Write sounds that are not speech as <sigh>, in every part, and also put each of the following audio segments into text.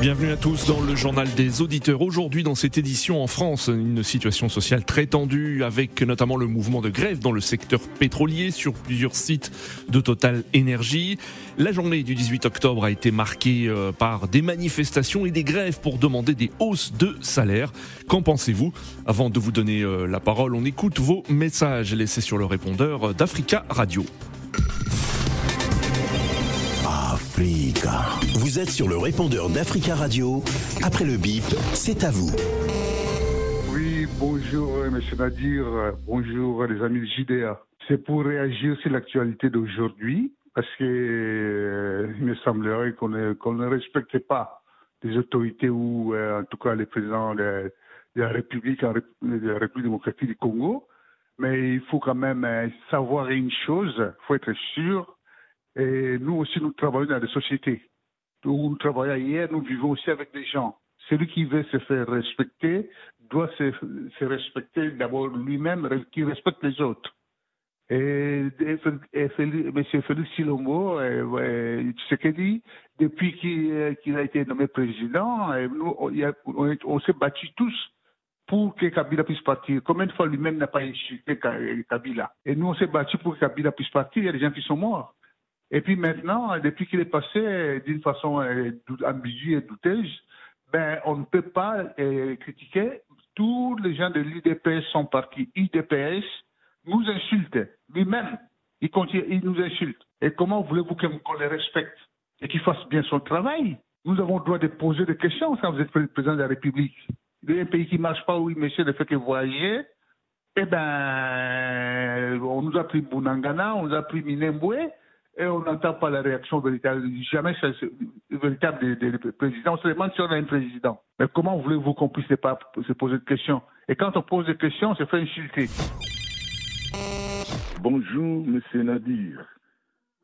Bienvenue à tous dans le journal des auditeurs. Aujourd'hui, dans cette édition en France, une situation sociale très tendue avec notamment le mouvement de grève dans le secteur pétrolier sur plusieurs sites de Total Énergie. La journée du 18 octobre a été marquée euh, par des manifestations et des grèves pour demander des hausses de salaire. Qu'en pensez-vous? Avant de vous donner euh, la parole, on écoute vos messages laissés sur le répondeur d'Africa Radio. Vous êtes sur le répondeur d'Africa Radio. Après le bip, c'est à vous. Oui, bonjour euh, Monsieur Nadir, bonjour les amis de JDA. C'est pour réagir sur l'actualité d'aujourd'hui, parce que euh, me semblerait qu'on ne, respecte pas les autorités ou euh, en tout cas les présidents de, la République, de République démocratique du Congo. Mais il faut quand même euh, savoir une chose, il faut être sûr et nous aussi, nous travaillons dans des sociétés. Nous travaillons hier, nous vivons aussi avec des gens. Celui qui veut se faire respecter doit se, respecter d'abord lui-même, qui respecte les autres. Et, et, Félix- M. Félix Silombo, ce qu'il dit, depuis qu'il euh, a été nommé président, euh, nous, on, s'est battus tous pour que Kabila puisse partir. Combien de fois lui-même n'a pas insulté Ka- Kabila Et nous, on s'est battus pour que Kabila puisse partir. Il y a des gens qui sont morts. Et puis maintenant, depuis qu'il est passé d'une façon euh, ambiguë et douteuse, ben, on ne peut pas euh, critiquer. Tous les gens de l'UDPS sont partis. UDPS nous insulte. Lui-même, il, nous insulte. Et comment voulez-vous qu'on les respecte et qu'il fasse bien son travail? Nous avons le droit de poser des questions quand vous êtes pré- président de la République. Il y a un pays qui ne marche pas, oui, monsieur ne fait que voyager. Eh ben, on nous a pris Bounangana, on nous a pris Minembwe, et on n'entend pas la réaction véritable, jamais véritable des, des- des présidents. On se demande si on a un président. Mais comment voulez-vous qu'on puisse pas se poser de questions? Et quand on pose des questions, on se fait insulter. Bonjour, Monsieur Nadir.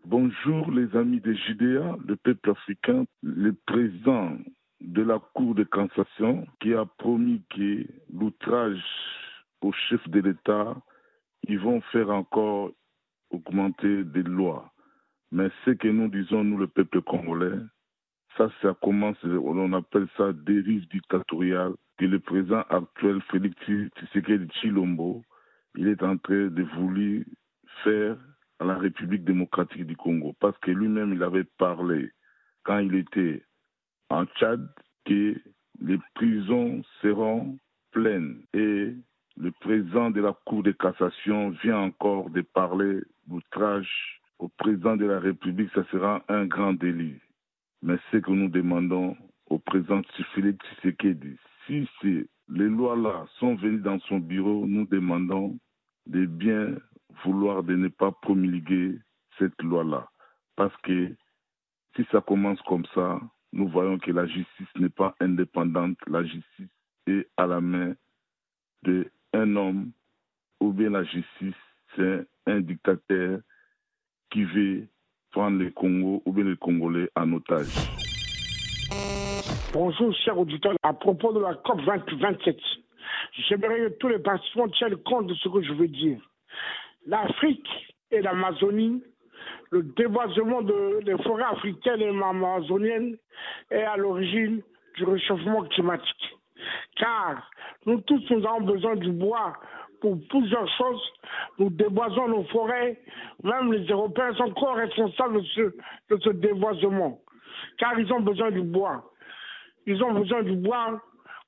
Bonjour, les amis de Judéa, le peuple africain, le président de la Cour de cassation qui a promis que l'outrage au chef de l'État, ils vont faire encore augmenter des lois. Mais ce que nous disons, nous, le peuple congolais, ça, ça commence, on appelle ça dérive dictatoriale, que le président actuel, Félix Tshisekedi Chilombo, il est en train de vouloir faire à la République démocratique du Congo. Parce que lui-même, il avait parlé, quand il était en Tchad, que les prisons seront pleines. Et le président de la Cour de cassation vient encore de parler d'outrage au président de la République. Ça sera un grand délit. Mais ce que nous demandons au président Félix Tshisekedi, si c'est- les lois-là sont venues dans son bureau, nous demandons de bien vouloir de ne pas promulguer cette loi-là. Parce que si ça commence comme ça, nous voyons que la justice n'est pas indépendante. La justice est à la main d'un homme ou bien la justice, c'est un dictateur qui veut prendre le Congo ou bien les Congolais en otage. Bonjour, chers auditeurs. À propos de la COP 20 27, j'aimerais que tous les participants tiennent compte de ce que je veux dire. L'Afrique et l'Amazonie, le déboisement de- des forêts africaines et amazoniennes est à l'origine du réchauffement climatique. Car nous tous, nous avons besoin du bois pour plusieurs choses. Nous déboisons nos forêts. Même les Européens sont encore responsables de ce, déboisement. Car ils ont besoin du bois. Ils ont besoin du bois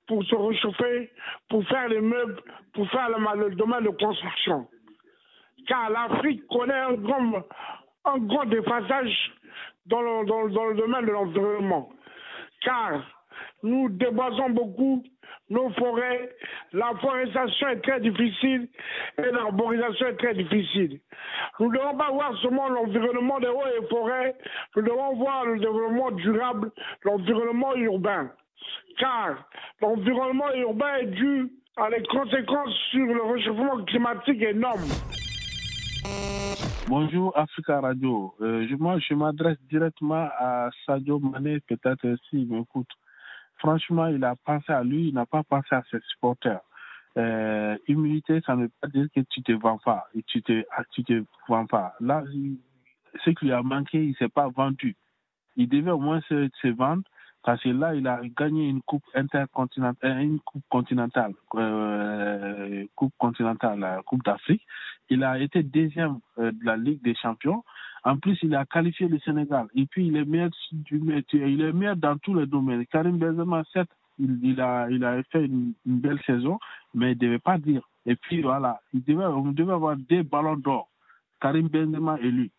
pour se réchauffer, pour faire les meubles, pour faire le, domaine de construction. Car l'Afrique connaît un grand, un déphasage dans le domaine de l'environnement. Car nous déboisons beaucoup nos forêts, la forestation est très difficile et l'arborisation est très difficile. Nous ne devons pas voir seulement l'environnement des hauts et forêts, nous devons voir le développement durable, l'environnement urbain. Car l'environnement urbain est dû à les conséquences sur le réchauffement climatique énorme. Bonjour Africa Radio. Euh, je, je m'adresse directement à Sadio Mané, peut-être s'il m'écoute. Franchement, il a pensé à lui, il n'a pas pensé à ses supporters. euh, humilité, ça ne veut pas dire que tu te vends pas et tu te, ah, tu te vends pas. Là, ce qui lui a manqué, il s'est pas vendu. Il devait au moins se, vendre parce que là, il a gagné une coupe intercontinentale, une coupe continentale, euh, coupe continentale, la coupe d'Afrique. Il a été deuxième euh, de la Ligue des Champions. En plus, il a qualifié le Sénégal. Et puis, il est meilleur, dans tous les domaines. Karim Benzema, certes, il, a, il a fait une, belle saison, mais il ne devait pas dire. Et puis, voilà, on devait avoir des ballons d'or. Karim Benzema et lui.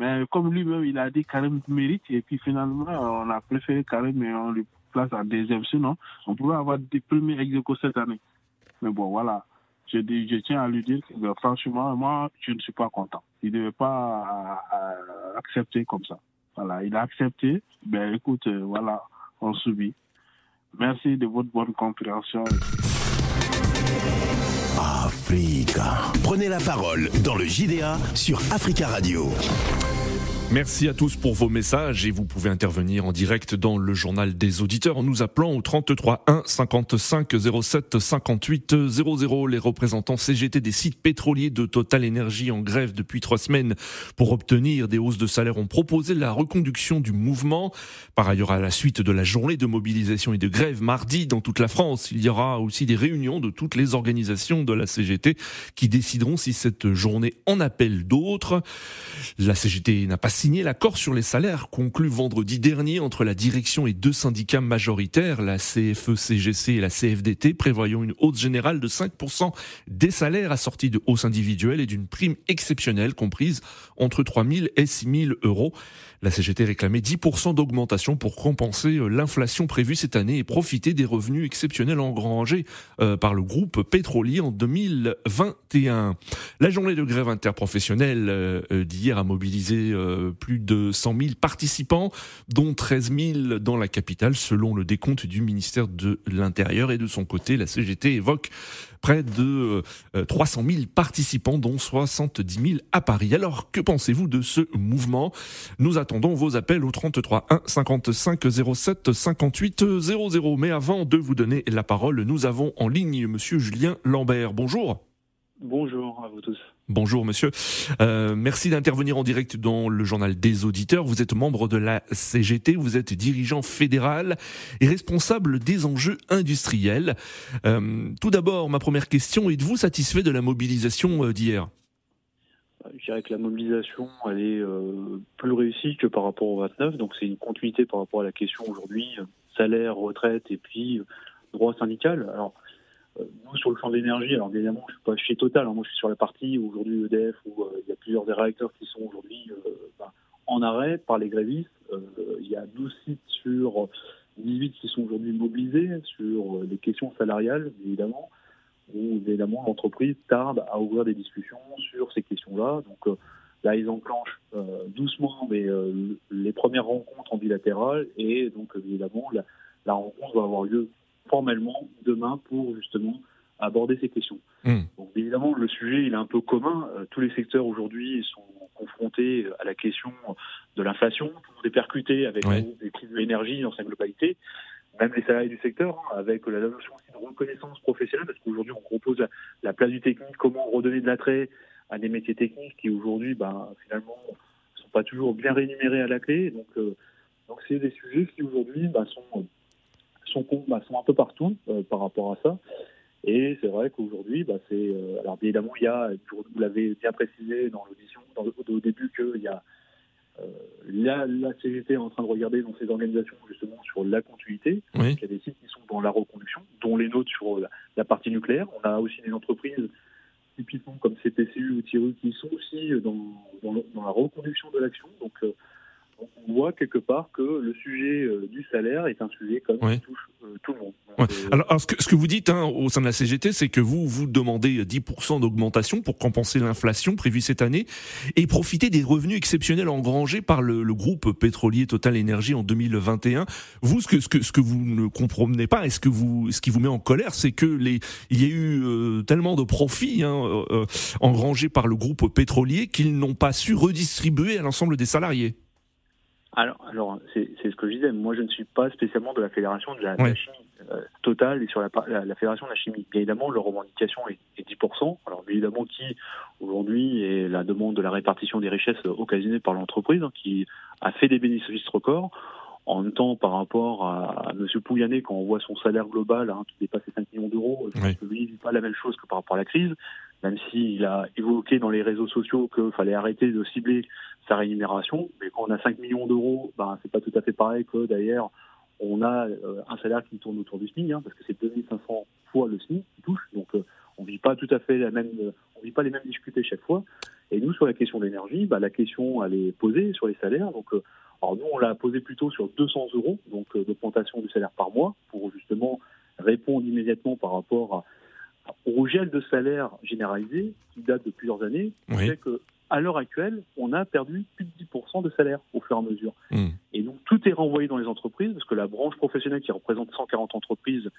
Mais comme lui-même, il a dit Karim mérite, et puis finalement, on a préféré Karim et on lui place en deuxième. Sinon, on pouvait avoir des premiers ex cette année. Mais bon, voilà. Je, dis, je tiens à lui dire que ben, franchement, moi, je ne suis pas content. Il ne devait pas accepter comme ça. Voilà, il a accepté. Ben écoute, euh, voilà, on subit. Merci de votre bonne compréhension. Africa. Prenez la parole dans le JDA sur Africa Radio. Merci à tous pour vos messages et vous pouvez intervenir en direct dans le journal des auditeurs en nous appelant au 33 1 55 07 58 00. Les représentants CGT des sites pétroliers de Total Énergie en grève depuis trois semaines pour obtenir des hausses de salaire ont proposé la reconduction du mouvement. Par ailleurs, à la suite de la journée de mobilisation et de grève mardi dans toute la France, il y aura aussi des réunions de toutes les organisations de la CGT qui décideront si cette journée en appelle d'autres. La CGT n'a pas signé l'accord sur les salaires conclu vendredi dernier entre la direction et deux syndicats majoritaires, la CFE-CGC e et la CFDT, prévoyant une hausse générale de 5% des salaires assortis de hausses individuelles et d'une prime exceptionnelle comprise entre 3 000 et 6 000 euros. La CGT réclamait 10% d'augmentation pour compenser euh, l'inflation prévue cette année et profiter des revenus exceptionnels engrangés euh, par le groupe pétrolier en 2021. La journée de grève interprofessionnelle euh, d'hier a mobilisé plus de 100 000 participants, dont 13 000 dans la capitale, selon le décompte du ministère de l'Intérieur. Et de son côté, la CGT évoque près de 300 000 participants, dont 70 000 à Paris. Alors, que pensez-vous de ce mouvement? Nous attendons vos appels au 33 1 55 07 58 00. Mais avant de vous donner la parole, nous avons en ligne Monsieur Julien Lambert. Bonjour. Bonjour à vous tous. Bonjour monsieur. Euh, merci d'intervenir en direct dans le journal des auditeurs. Vous êtes membre de la CGT, vous êtes dirigeant fédéral et responsable des enjeux industriels. Euh, tout d'abord, ma première question, êtes-vous satisfait de la mobilisation euh, d'hier? Je dirais que la mobilisation elle est plus réussie que par rapport au 29, donc c'est une continuité par rapport à la question aujourd'hui salaire, retraite et puis droit syndical. Nous, sur le champ de l'énergie, alors évidemment, je suis pas chez Total, hein. moi je suis sur la partie aujourd'hui EDF où euh, il y a plusieurs des réacteurs qui sont aujourd'hui euh, ben, en arrêt par les grévistes. il y a 12 sites sur 18 qui sont aujourd'hui mobilisés sur les questions salariales, évidemment, où évidemment l'entreprise tarde à ouvrir des discussions sur ces questions-là. Donc là, ils enclenchent doucement mais, les premières rencontres en bilatéral et donc évidemment la, la rencontre va avoir lieu formellement demain pour justement aborder ces questions. Hmm. Donc évidemment, le sujet il est un peu commun. Euh, tous les secteurs aujourd'hui sont confrontés à la question de l'inflation. Tout le monde est percuté avec les prix de l'énergie dans sa globalité. Même les salariés du secteur, hein, avec la notion aussi de reconnaissance professionnelle, parce qu'aujourd'hui on propose la, place du technique, comment redonner de l'attrait à des métiers techniques qui aujourd'hui, ben, finalement, sont pas toujours bien rémunérés à la clé. Donc, euh, donc c'est des sujets qui aujourd'hui ben, sont sont, bah, sont un peu partout euh, par rapport à ça. Et c'est vrai qu'aujourd'hui, bah, c'est euh, alors évidemment il y a, vous l'avez bien précisé dans l'audition, au début qu'il y a euh, la, la, CGT est en train de regarder dans ces organisations justement sur la continuité. Il y a des sites qui sont dans la reconduction, dont les nôtres sur la, partie nucléaire. On a aussi des entreprises typiquement comme CPCU ou TIRU qui sont aussi dans, dans, la reconduction de l'action. Donc on voit quelque part que le sujet euh, du salaire est un sujet comme qui touche euh, tout le monde. Euh, alors, ce, que, ce, que, vous dites hein, au sein de la CGT, c'est que vous vous demandez 10% d'augmentation pour compenser l'inflation prévue cette année et profiter des revenus exceptionnels engrangés par le, le groupe pétrolier Total Énergie en 2021. Vous, ce que, ce que, ce que vous ne comprenez pas et ce que vous, ce qui vous met en colère, c'est que les, il y a eu tellement de profits hein, engrangés par le groupe pétrolier qu'ils n'ont pas su redistribuer à l'ensemble des salariés. Alors, alors c'est ce que je disais. Moi, je ne suis pas spécialement de la fédération de la, chimie. Total et sur la, la, Fédération de la chimie. Bien évidemment, leur revendication est, 10%. Alors bien évidemment, qui aujourd'hui est la demande de la répartition des richesses occasionnées par l'entreprise, hein, qui a fait des bénéfices records. En même temps, par rapport à, M. Pouyanné, quand on voit son salaire global hein, qui dépasse les 5 millions d'euros, je pense que lui, pas la même chose que par rapport à la crise, même s'il a évoqué dans les réseaux sociaux qu'il fallait arrêter de cibler sa rémunération. Mais quand on a 5 millions d'euros, ben, c'est pas tout à fait pareil que d'ailleurs on a euh, un salaire qui tourne autour du SMIC, hein, parce que c'est 2500 fois le SMIC qui touche. Donc euh, on vit pas tout à fait vit pas les mêmes difficultés chaque fois. Et nous, sur la question de l'énergie, bah, la question elle est posée sur les salaires. Donc euh, alors nous, on l'a posé plutôt sur 200 euros, donc d'augmentation du salaire par mois, pour justement répondre immédiatement par rapport au gel de salaire généralisé qui date de plusieurs années, qui fait que à l'heure actuelle, on a perdu plus de 10% de salaire au fur et à mesure. Hmm. Et donc tout est renvoyé dans les entreprises, parce que la branche professionnelle qui représente 140 entreprises,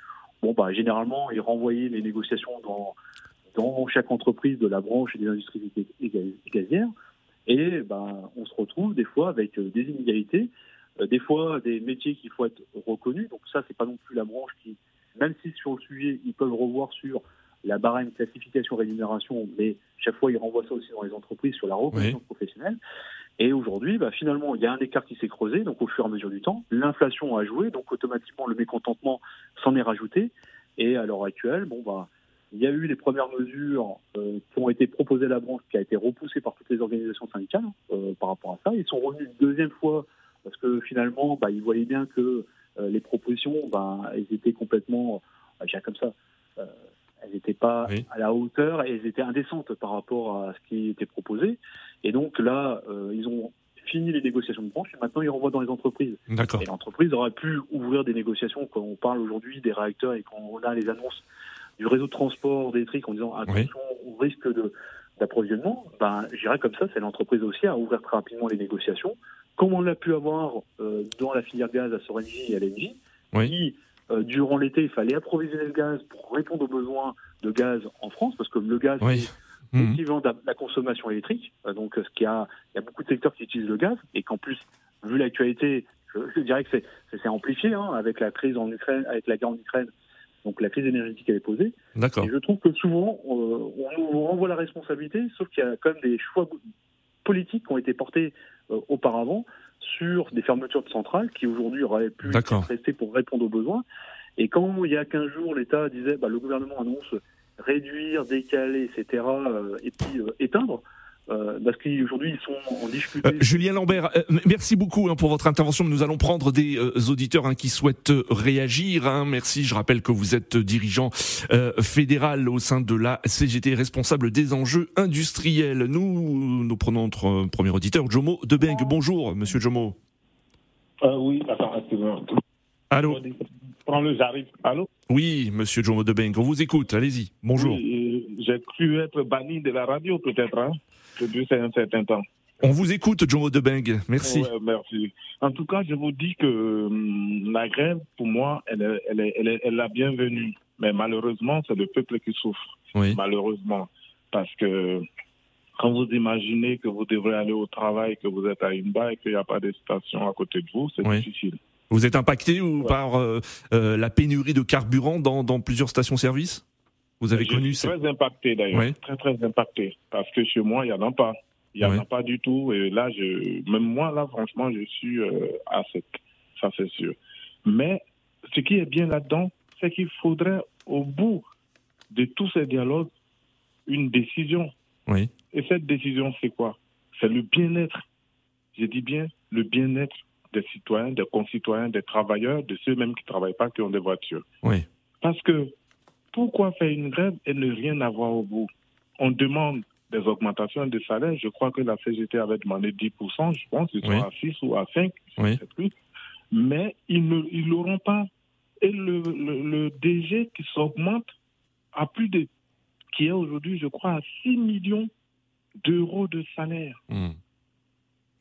bon bah généralement, est renvoyé les négociations dans, dans chaque entreprise de la branche et des industries gazières. Et ben, on se retrouve des fois avec euh, des inégalités, euh, des fois des métiers qu'il faut être reconnus. Donc ça, c'est pas non plus la branche qui, même si sur le sujet, ils peuvent revoir sur la barème classification rémunération, mais chaque fois, ils renvoient ça aussi dans les entreprises sur la reconnaissance professionnelle. Et aujourd'hui, bah, finalement, il y a un écart qui s'est creusé, donc au fur et à mesure du temps, l'inflation a joué, donc automatiquement le mécontentement s'en est rajouté. Et à l'heure actuelle, bon bah, il y a eu les premières mesures euh, qui ont été proposées à la branche, qui a été repoussée par toutes les organisations syndicales euh, par rapport à ça. Ils sont revenus une deuxième fois parce que finalement, bah, ils voyaient bien que les propositions, bah, elles étaient complètement, je comme ça, elles n'étaient pas à la hauteur et elles étaient indécentes par rapport à ce qui était proposé. Et donc là, ils ont fini les négociations de branche et maintenant ils renvoient dans les entreprises. Et l'entreprise aurait pu ouvrir des négociations quand on parle aujourd'hui des réacteurs et quand on a les annonces du réseau de transport électrique en disant attention au risque d'approvisionnement, ben, j'irais comme ça, c'est l'entreprise aussi à ouvrir très rapidement les négociations, comme on l'a pu avoir euh, dans la filière gaz à Sorenji et à l'Engie, qui, euh, durant l'été, il fallait approvisionner le gaz pour répondre aux besoins de gaz en France, parce que le gaz, c'est mmh. l'équivalent de la consommation électrique, euh, donc ce qui a, il y a beaucoup de secteurs qui utilisent le gaz, et qu'en plus, vu l'actualité, je, dirais que c'est amplifié hein, avec la crise en Ukraine, avec la guerre en Ukraine, donc la crise énergétique elle est posée. D'accord. Et je trouve que souvent euh, on nous renvoie la responsabilité, sauf qu'il y a quand même des choix politiques qui ont été portés euh, auparavant sur des fermetures de centrales qui aujourd'hui auraient pu rester pour répondre aux besoins. Et quand il y a 15 jours, l'État disait bah, le gouvernement annonce réduire, décaler, etc., euh, et puis éteindre, euh, parce qu'aujourd'hui ils sont en difficulté. Euh, Julien Lambert, euh, merci beaucoup hein, pour votre intervention. Nous allons prendre des auditeurs hein, qui souhaitent réagir. Hein. Merci. Je rappelle que vous êtes dirigeant fédéral au sein de la CGT, responsable des enjeux industriels. Nous, nous prenons notre premier auditeur, Jomo Debeng. Bonjour, Monsieur Jomo. oui, attends, excusez-moi. Allô. Prends le, j'arrive. Allô? Oui, Monsieur Jomo Debeng, on vous écoute. Allez-y. Bonjour. J'ai cru être banni de la radio, peut-être. Hein depuis un certain temps. On vous écoute, Jomo Debeng. Merci. merci. En tout cas, je vous dis que hum, la grève, pour moi, elle est, elle est, elle est, la bienvenue. Mais malheureusement, c'est le peuple qui souffre. Oui. Malheureusement. Parce que quand vous imaginez que vous devrez aller au travail, que vous êtes à une et qu'il n'y a pas de station à côté de vous, c'est difficile. Vous êtes impacté ou par euh, euh, la pénurie de carburant dans, dans plusieurs stations-service? Vous avez connu ça Très impacté d'ailleurs, très très impacté, parce que chez moi il n'y en a pas, il n'y en a pas du tout. Et là, je, même moi là, franchement, je suis euh, à sec, ça c'est sûr. Mais ce qui est bien là-dedans, c'est qu'il faudrait au bout de tous ces dialogues une décision. Oui. Et cette décision, c'est quoi? C'est le bien-être. Je dis bien le bien-être des citoyens, des concitoyens, des travailleurs, de ceux même qui ne travaillent pas, qui ont des voitures. Oui. Parce que pourquoi faire une grève et ne rien avoir au bout? On demande des augmentations de salaire. Je crois que la CGT avait demandé 10%, je pense, ils sont à 6 ou à 5, plus. Mais ils ne l'auront pas. Et le, DG qui s'augmente à plus de, qui est aujourd'hui, je crois, à 6 millions d'euros de salaire. Hmm.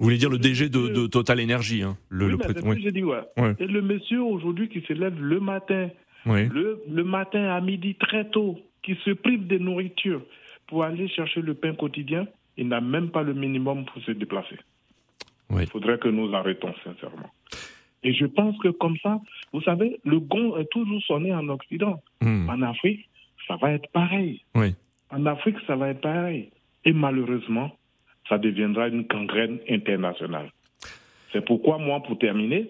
Vous voulez dire le DG de, Total Energy, hein, le, oui, le dit, ouais. Et le monsieur aujourd'hui qui se lève le matin le, matin à midi très tôt, qui se prive de nourriture pour aller chercher le pain quotidien, il n'a même pas le minimum pour se déplacer. Il faudrait que nous arrêtons, sincèrement. Et je pense que comme ça, vous savez, le gong est toujours sonné en Occident. Hmm. En Afrique, ça va être pareil. Oui. En Afrique, ça va être pareil. Et malheureusement, ça deviendra une gangrène internationale. C'est pourquoi moi, pour terminer,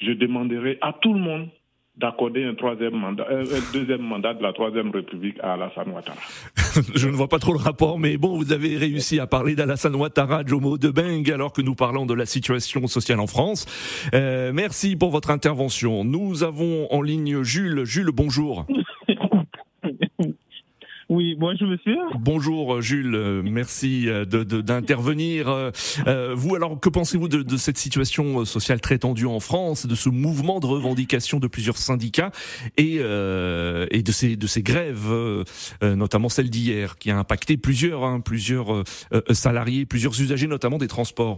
je demanderai à tout le monde d'accorder un troisième mandat, euh, un deuxième mandat de la troisième République à Alassane Ouattara. <laughs> Je ne vois pas trop le rapport, mais bon, vous avez réussi à parler d'Alassane Ouattara, Jomo de Beng, alors que nous parlons de la situation sociale en France. Euh, merci pour votre intervention. Nous avons en ligne Jules. Jules, bonjour. Oui, bonjour monsieur. Bonjour Jules, merci euh, d'intervenir. De, euh, vous alors, que pensez-vous de, de, cette situation sociale très tendue en France, de ce mouvement de revendication de plusieurs syndicats et, euh, et de, ces, de ces grèves, euh, notamment celle d'hier, qui a impacté plusieurs, hein, plusieurs salariés, plusieurs usagers, notamment des transports?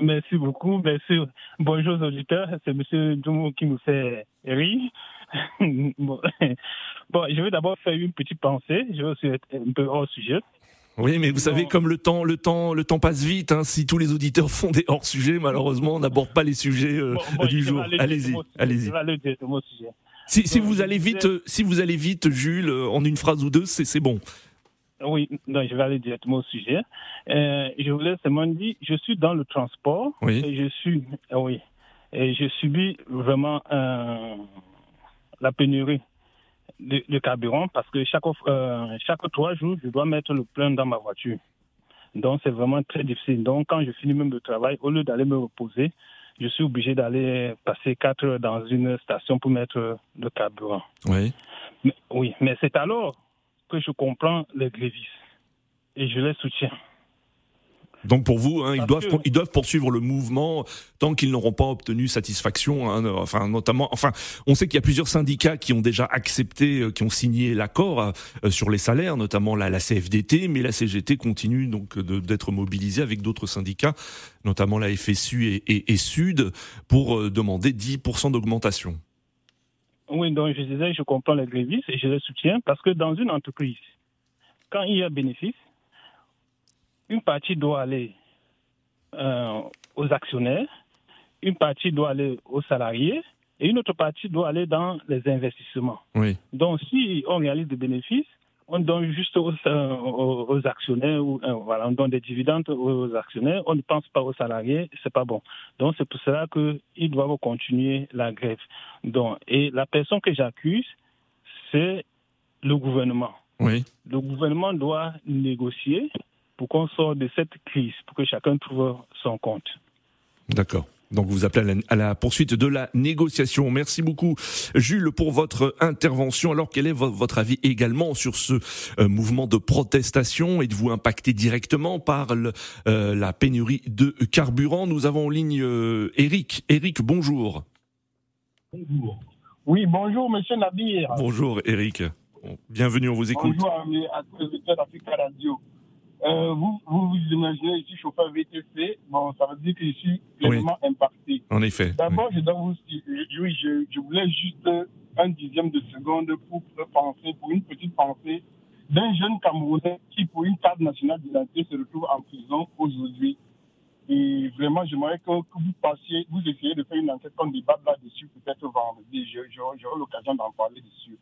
Merci beaucoup, merci. Bonjour auditeurs, c'est monsieur Doumo qui nous fait rire. <laughs> bon, je vais d'abord faire une petite pensée. Je vais aussi être un peu hors sujet. Oui, mais vous savez, comme le temps, le temps, le temps passe vite. Hein, si tous les auditeurs <laughs> font des hors sujets, malheureusement, on n'aborde pas les sujets euh, du jour. Allez-y, allez-y. Si, si vous allez vite, si vous allez vite, Jules, euh, en une phrase ou deux, c'est bon. Oui, non, je vais aller directement au sujet. Euh, je voulais seulement dire, je suis dans le transport oui. et je suis, oui, et je subis vraiment euh, la pénurie de, carburant parce que chaque, euh, chaque trois jours, je dois mettre le plein dans ma voiture. Donc, c'est vraiment très difficile. Donc, quand je finis même le travail, au lieu d'aller me reposer, je suis obligé d'aller passer quatre heures dans une station pour mettre le carburant. Oui. oui, mais c'est alors que je comprends les grévistes et je les soutiens. Donc pour vous, hein, ils, doivent, ils doivent poursuivre le mouvement tant qu'ils n'auront pas obtenu satisfaction. Hein, enfin, notamment, enfin, on sait qu'il y a plusieurs syndicats qui ont déjà accepté, euh, qui ont signé l'accord euh, sur les salaires, notamment la, la, CFDT, mais la CGT continue donc d'être mobilisée avec d'autres syndicats, notamment la FSU et, et, Sud, pour euh, demander 10% d'augmentation. Oui, donc je disais, je comprends les grévistes et je les soutiens parce que dans une entreprise, quand il y a bénéfice, une partie doit aller euh, aux actionnaires, une partie doit aller aux salariés et une autre partie doit aller dans les investissements. Oui. Donc, si on réalise des bénéfices, on donne juste aux, euh, actionnaires, ou, euh, voilà, on donne des dividendes aux actionnaires, on ne pense pas aux salariés, c'est pas bon. Donc, c'est pour cela qu'ils doivent continuer la grève. Donc, et la personne que j'accuse, c'est le gouvernement. Oui. Le gouvernement doit négocier pour qu'on sorte de cette crise, pour que chacun trouve son compte. D'accord. Donc vous appelez à la, poursuite de la négociation. Merci beaucoup Jules pour votre intervention. Alors quel est votre avis également sur ce euh, mouvement de protestation? Êtes-vous impacté directement par euh, la pénurie de carburant? Nous avons en ligne euh, Eric. Eric, bonjour. Bonjour. Oui, bonjour Monsieur Nabir. Bonjour Eric. bienvenue, on vous écoute. Bonjour à, les d'Africa Radio. Euh, vous, vous, imaginez ici chauffeur VTC, bon, ça veut dire que je suis pleinement impacté. En effet. D'abord, je dois vous oui, je, je, voulais juste un dixième de seconde pour penser, pour une petite pensée d'un jeune Camerounais qui, pour une carte nationale d'identité, se retrouve en prison aujourd'hui. Et vraiment, j'aimerais que, que, vous passiez, vous essayez de faire une enquête, qu'on débat là-dessus, peut-être vendredi. J'aurai l'occasion d'en parler dessus.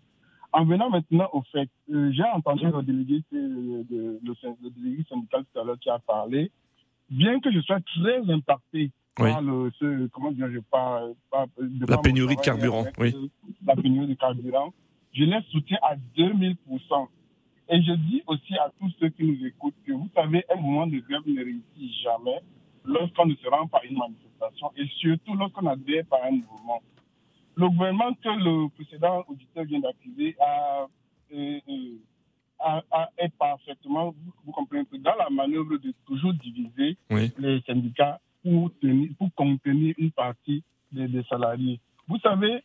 En venant maintenant au fait, euh, j'ai entendu le délégué, de, le, délégué syndical tout à l'heure qui a parlé. Bien que je sois très impacté par le, ce, comment dire, je parle, de la pénurie de carburant, oui. Euh, la pénurie de carburant, je les soutiens à 2000 Et je dis aussi à tous ceux qui nous écoutent que vous savez, un moment de grève ne réussit jamais lorsqu'on ne se rend pas à une manifestation et surtout lorsqu'on adhère par un mouvement le gouvernement que le précédent auditeur vient d'accuser a, euh, euh, est parfaitement, vous, comprenez dans la manœuvre de toujours diviser les syndicats pour, tenir, pour contenir une partie des, salariés. Vous savez,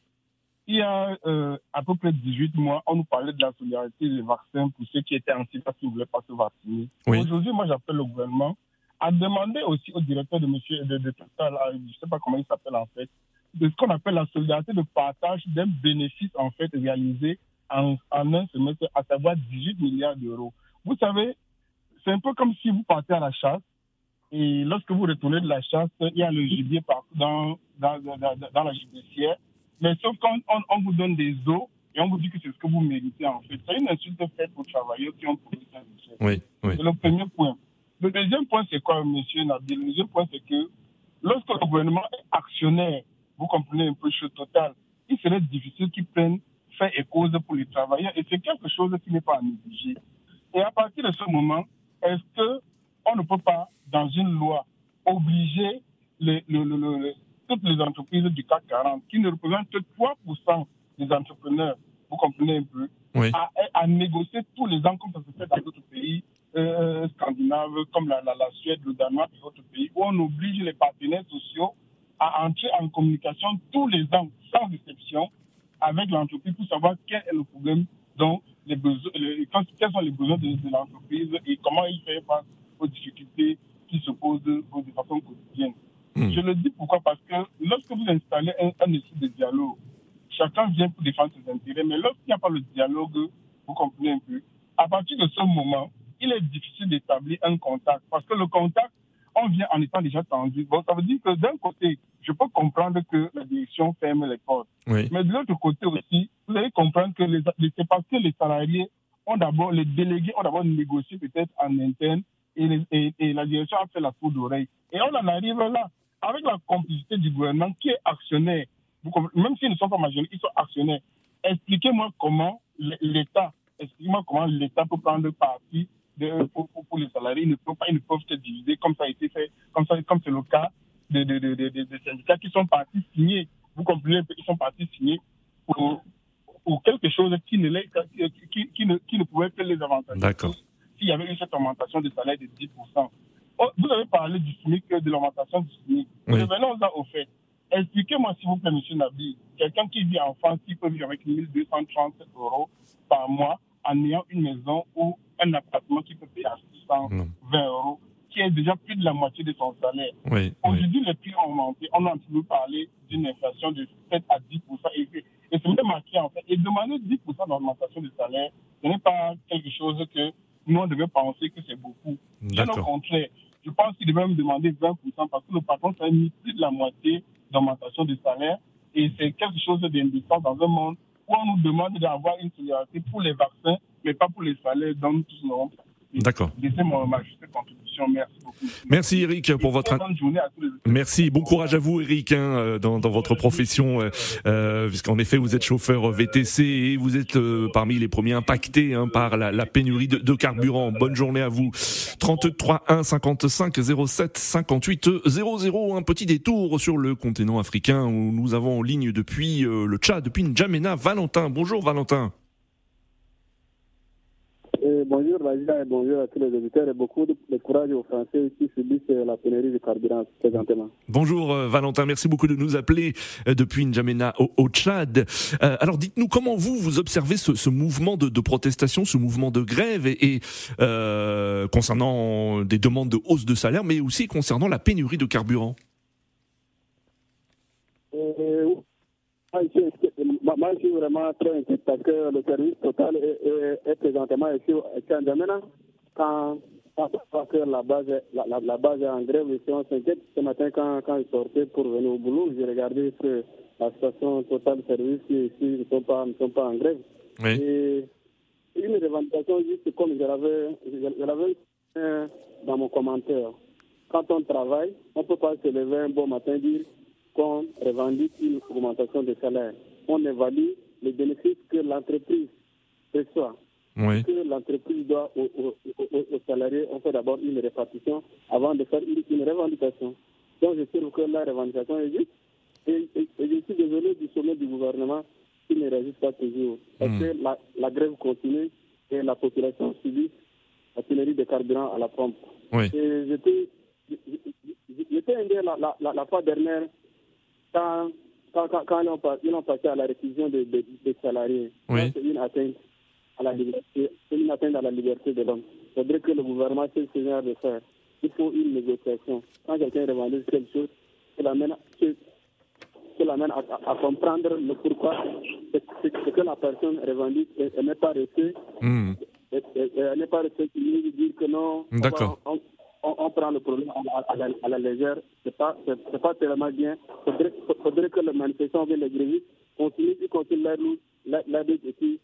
il y a euh, à peu près 18 mois, on nous parlait de la solidarité des vaccins pour ceux qui étaient en situation qui ne voulaient pas se vacciner. Aujourd'hui, moi, j'appelle le gouvernement à demander aussi au directeur de monsieur de, de, je ne sais pas comment il s'appelle en fait, de ce qu'on appelle la solidarité de partage d'un bénéfice en fait réalisé en, un semestre, à savoir 18 milliards d'euros. Vous savez, c'est un peu comme si vous partez à la chasse Et lorsque vous retournez de la chasse, il y a le gibier partout dans, dans, dans, la judiciaire. Mais sauf quand on, vous donne des os et on vous dit que c'est ce que vous méritez en fait. C'est une insulte faite aux travailleurs qui ont produit richesse. Oui, oui. C'est le premier point. Le deuxième point, c'est quoi, monsieur Nabil? Le deuxième point, c'est que lorsque le gouvernement est actionnaire, vous comprenez un peu ce total, il serait difficile qu'il prenne fait et cause pour les travailleurs et c'est quelque chose qui n'est pas à négliger. Et à partir de ce moment, est-ce qu'on ne peut pas, dans une loi, obliger les, toutes les entreprises du CAC 40, qui ne représentent que 3% des entrepreneurs, vous comprenez un peu, à, négocier tous les ans comme ça se fait dans d'autres pays euh, scandinaves, comme la, la, Suède, le Danemark et d'autres pays, où on oblige les partenaires sociaux à entrer en communication tous les ans, sans exception, avec l'entreprise pour savoir quel est le problème, dont les besoins, quels sont les besoins de, l'entreprise et comment il fait face aux difficultés qui se posent de façon quotidienne. Hmm. Je le dis pourquoi? Parce que lorsque vous installez un, un de dialogue, chacun vient pour défendre ses intérêts, mais lorsqu'il n'y a pas le dialogue, vous comprenez un peu, à partir de ce moment, il est difficile d'établir un contact parce que le contact, on vient en étant déjà tendu. Bon, ça veut dire que d'un côté, je peux comprendre que la direction ferme les portes. Mais de l'autre côté aussi, vous allez comprendre que c'est parce que les salariés ont d'abord, les délégués ont d'abord négocié peut-être en interne et, et, la direction a fait la peau d'oreille. Et on en arrive là, avec la complicité du gouvernement qui est actionnaire, même s'ils ne sont pas majoritaires, ils sont actionnaires. Expliquez-moi comment l'État, expliquez-moi comment l'État peut prendre parti de, pour, pour, les salariés. Ils ne peuvent pas, ils ne peuvent se diviser comme ça a été fait, comme ça, comme c'est le cas des de, de, syndicats qui sont partis signer. Vous comprenez, ils sont partis signer pour, pour quelque chose qui ne, qui, qui, ne, qui ne pouvait que les avantager. D'accord. S'il y avait eu cette augmentation de salaire de 10%. vous avez parlé du SMIC, de l'augmentation du SMIC. Oui. Revenons au fait. Expliquez-moi, s'il vous plaît, M. Nabi, quelqu'un qui vit en France, qui peut vivre avec 1230 euros par mois en ayant une maison ou un appartement qui peut payer à 620 euros, qui est déjà plus de la moitié de son salaire. Aujourd'hui, les prix ont augmenté. On a entendu parler d'une inflation de 7 à 10 et, et c'est même marqué en fait. Et demander 10 d'augmentation de salaire, ce n'est pas quelque chose que nous, on devait penser que c'est beaucoup. Bien au contraire, je pense qu'il devait me demander 20 parce que le patron, ça a mis plus de la moitié d'augmentation de salaire. Et c'est quelque chose d'indécent dans un monde où on nous demande d'avoir une solidarité pour les vaccins, mais pas pour les salaires dont tous D'accord. Merci Eric pour votre. Merci. Bon courage à vous Eric hein, euh, dans, dans, votre profession, euh, euh, puisqu'en effet vous êtes chauffeur VTC et vous êtes euh, parmi les premiers impactés hein, par la, la pénurie de, de, carburant. Bonne journée à vous. 33 1 55 07 58 00. Un petit détour sur le continent africain où nous avons en ligne depuis le Tchad, depuis N'Djamena, Valentin. Bonjour Valentin bonjour Rajida et bonjour à tous les auditeurs et beaucoup de, courage aux Français qui subissent la pénurie de carburant présentement. Bonjour euh, Valentin, merci beaucoup de nous appeler euh, depuis N'Djamena au, Tchad. Euh, alors dites-nous comment vous, vous observez ce, mouvement de, protestation, ce mouvement de grève et, concernant des demandes de hausse de salaire, mais aussi concernant la pénurie de carburant? Moi, je suis vraiment très inquiet parce que le service total est, présentement ici à N'Djamena. Quand, quand que la base, la, la, base est en grève, ici on s'inquiète. Ce matin, quand, quand je sortais pour venir au boulot, j'ai regardé que la station totale service ici ne sont pas, ne sont pas en grève. Oui. Et une revendication juste comme je l'avais dans mon commentaire. Quand on travaille, on ne peut pas se lever un bon matin et dire qu'on revendique une augmentation de salaire on évalue les bénéfices que l'entreprise reçoit. Que l'entreprise doit aux, salariés, on fait d'abord une répartition avant de faire une, revendication. Donc je trouve que la revendication est juste. Et, je suis désolé du sommet du gouvernement qui ne réagit pas toujours. Parce hmm. que la, grève continue et la population subit la pénurie de carburant à la pompe. J'étais la, la, la, fois dernière quand quand, quand, ils, ont, ils, ont, passé à la réquisition des, des, salariés, c'est une atteinte à la liberté, c'est une atteinte à la liberté de l'homme. Il faudrait que le gouvernement se seigneur de faire. Il faut une négociation. Quand quelqu'un revendique quelque chose, cela mène, l'amène à, à, comprendre le pourquoi ce que la personne revendique elle n'est pas restée. Hmm. Elle n'est pas restée dire que non. D'accord. On, prendre le problème à, la, légère. Ce n'est pas, pas tellement bien. Il faudrait, que les manifestants et les grévistes continuent, ils continuent leur lutte, leur lutte et puis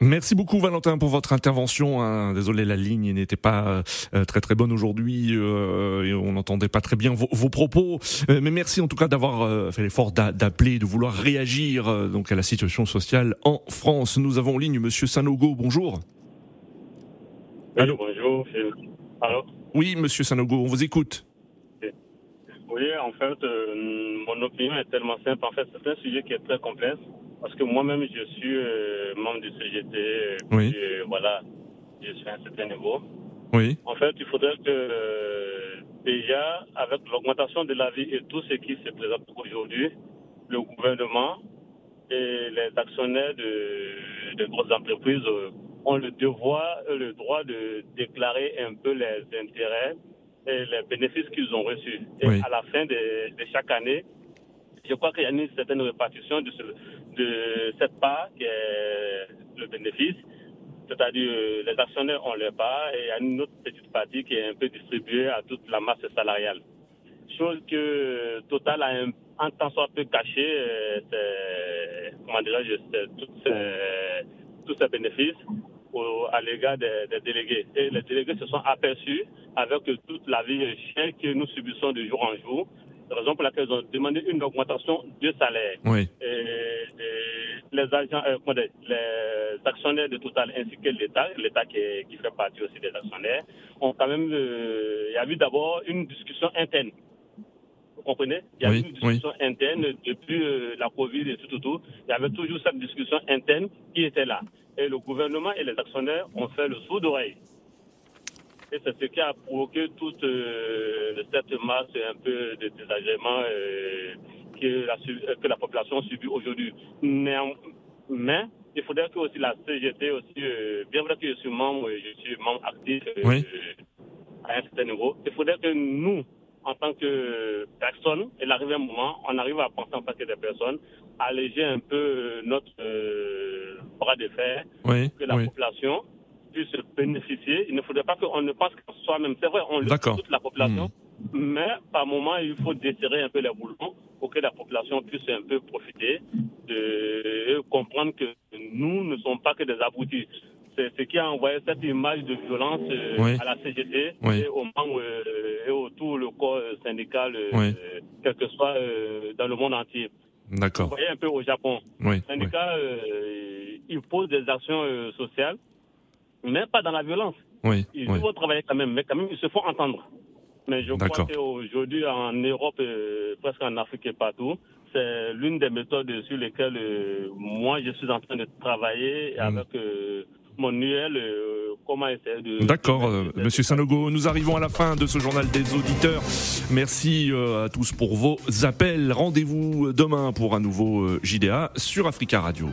Merci beaucoup Valentin pour votre intervention. Hein. Désolé, la ligne n'était pas euh, très très bonne aujourd'hui euh, et on n'entendait pas très bien vos, propos. Euh, mais merci en tout cas d'avoir fait l'effort d'appeler, de vouloir réagir donc à la situation sociale en France. Nous avons en ligne Monsieur Sanogo. Bonjour. Allô. bonjour. Allô. Oui, Monsieur Sanogo, on vous écoute. Oui, en fait, mon opinion est tellement simple. En fait, c'est un sujet qui est très complexe. Parce que moi-même, je suis euh, membre du CGT. Euh, oui. Euh, voilà, je suis à un certain niveau. Oui. En fait, il faudrait que déjà, avec l'augmentation de la vie et tout ce qui se présente aujourd'hui, le gouvernement et les actionnaires de, de grosses entreprises ont le devoir le droit de déclarer un peu les intérêts et les bénéfices qu'ils ont reçus. Et à la fin de, de chaque année, je crois qu'il y a une certaine répartition de, de cette part qui est le bénéfice. C'est-à-dire les actionnaires ont leur part et il y a une autre petite partie qui est un peu distribuée à toute la masse salariale. Chose que Total a un, en temps soit peu caché, euh, comment dirais-je, tous ces bénéfices à l'égard des, des, délégués. Et les délégués se sont aperçus avec toute la vie chère que nous subissons de jour en jour raison pour laquelle ils ont demandé une augmentation de salaire. Oui. Et, les agents, euh, les actionnaires de Total ainsi que l'État, l'État qui, qui, fait partie aussi des actionnaires, ont quand même, euh, il y a eu d'abord une discussion interne. Vous comprenez? Il y a eu une discussion interne depuis euh, la Covid et tout, tout, tout. Il y avait toujours cette discussion interne qui était là. Et le gouvernement et les actionnaires ont fait le saut d'oreille. Et c'est ce qui a provoqué toute euh, cette masse un peu de désagrément euh, que, la, que la population subit aujourd'hui. Mais, mais il faudrait que aussi la CGT aussi, euh, bien vrai que je suis membre, je suis membre actif à un certain niveau, il faudrait que nous, en tant que personne, il arrive un moment, on arrive à penser en tant que des personnes, alléger un peu notre bras de fer, que la population puisse bénéficier. Il ne faudrait pas qu'on ne pense qu'à soi-même. C'est vrai, on lutte toute la population, hmm. mais par moment, il faut desserrer un peu les boulons pour que la population puisse un peu profiter de comprendre que nous ne sommes pas que des aboutis. C'est ce qui a envoyé cette image de violence euh, à la CGT et au membres euh, et autour le corps syndical, euh, quel que soit dans le monde entier. D'accord. Vous voyez un peu au Japon. Oui, le syndicat, il pose des actions sociales mais pas dans la violence. Oui, ils vont travailler quand même, mais quand même, ils se font entendre. Mais je crois qu'aujourd'hui, en Europe, euh, presque en Afrique et partout, c'est l'une des méthodes sur lesquelles euh, moi, je suis en train de travailler mm. avec euh, mon UL, comment essayer de... D'accord, Monsieur Sanogo, nous arrivons à la fin de ce journal des auditeurs. Merci à tous pour vos appels. Rendez-vous demain pour un nouveau JDA sur Africa Radio.